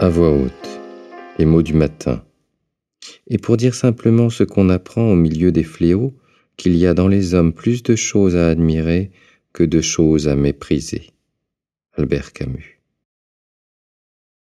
à voix haute, les mots du matin, et pour dire simplement ce qu'on apprend au milieu des fléaux, qu'il y a dans les hommes plus de choses à admirer que de choses à mépriser. Albert Camus.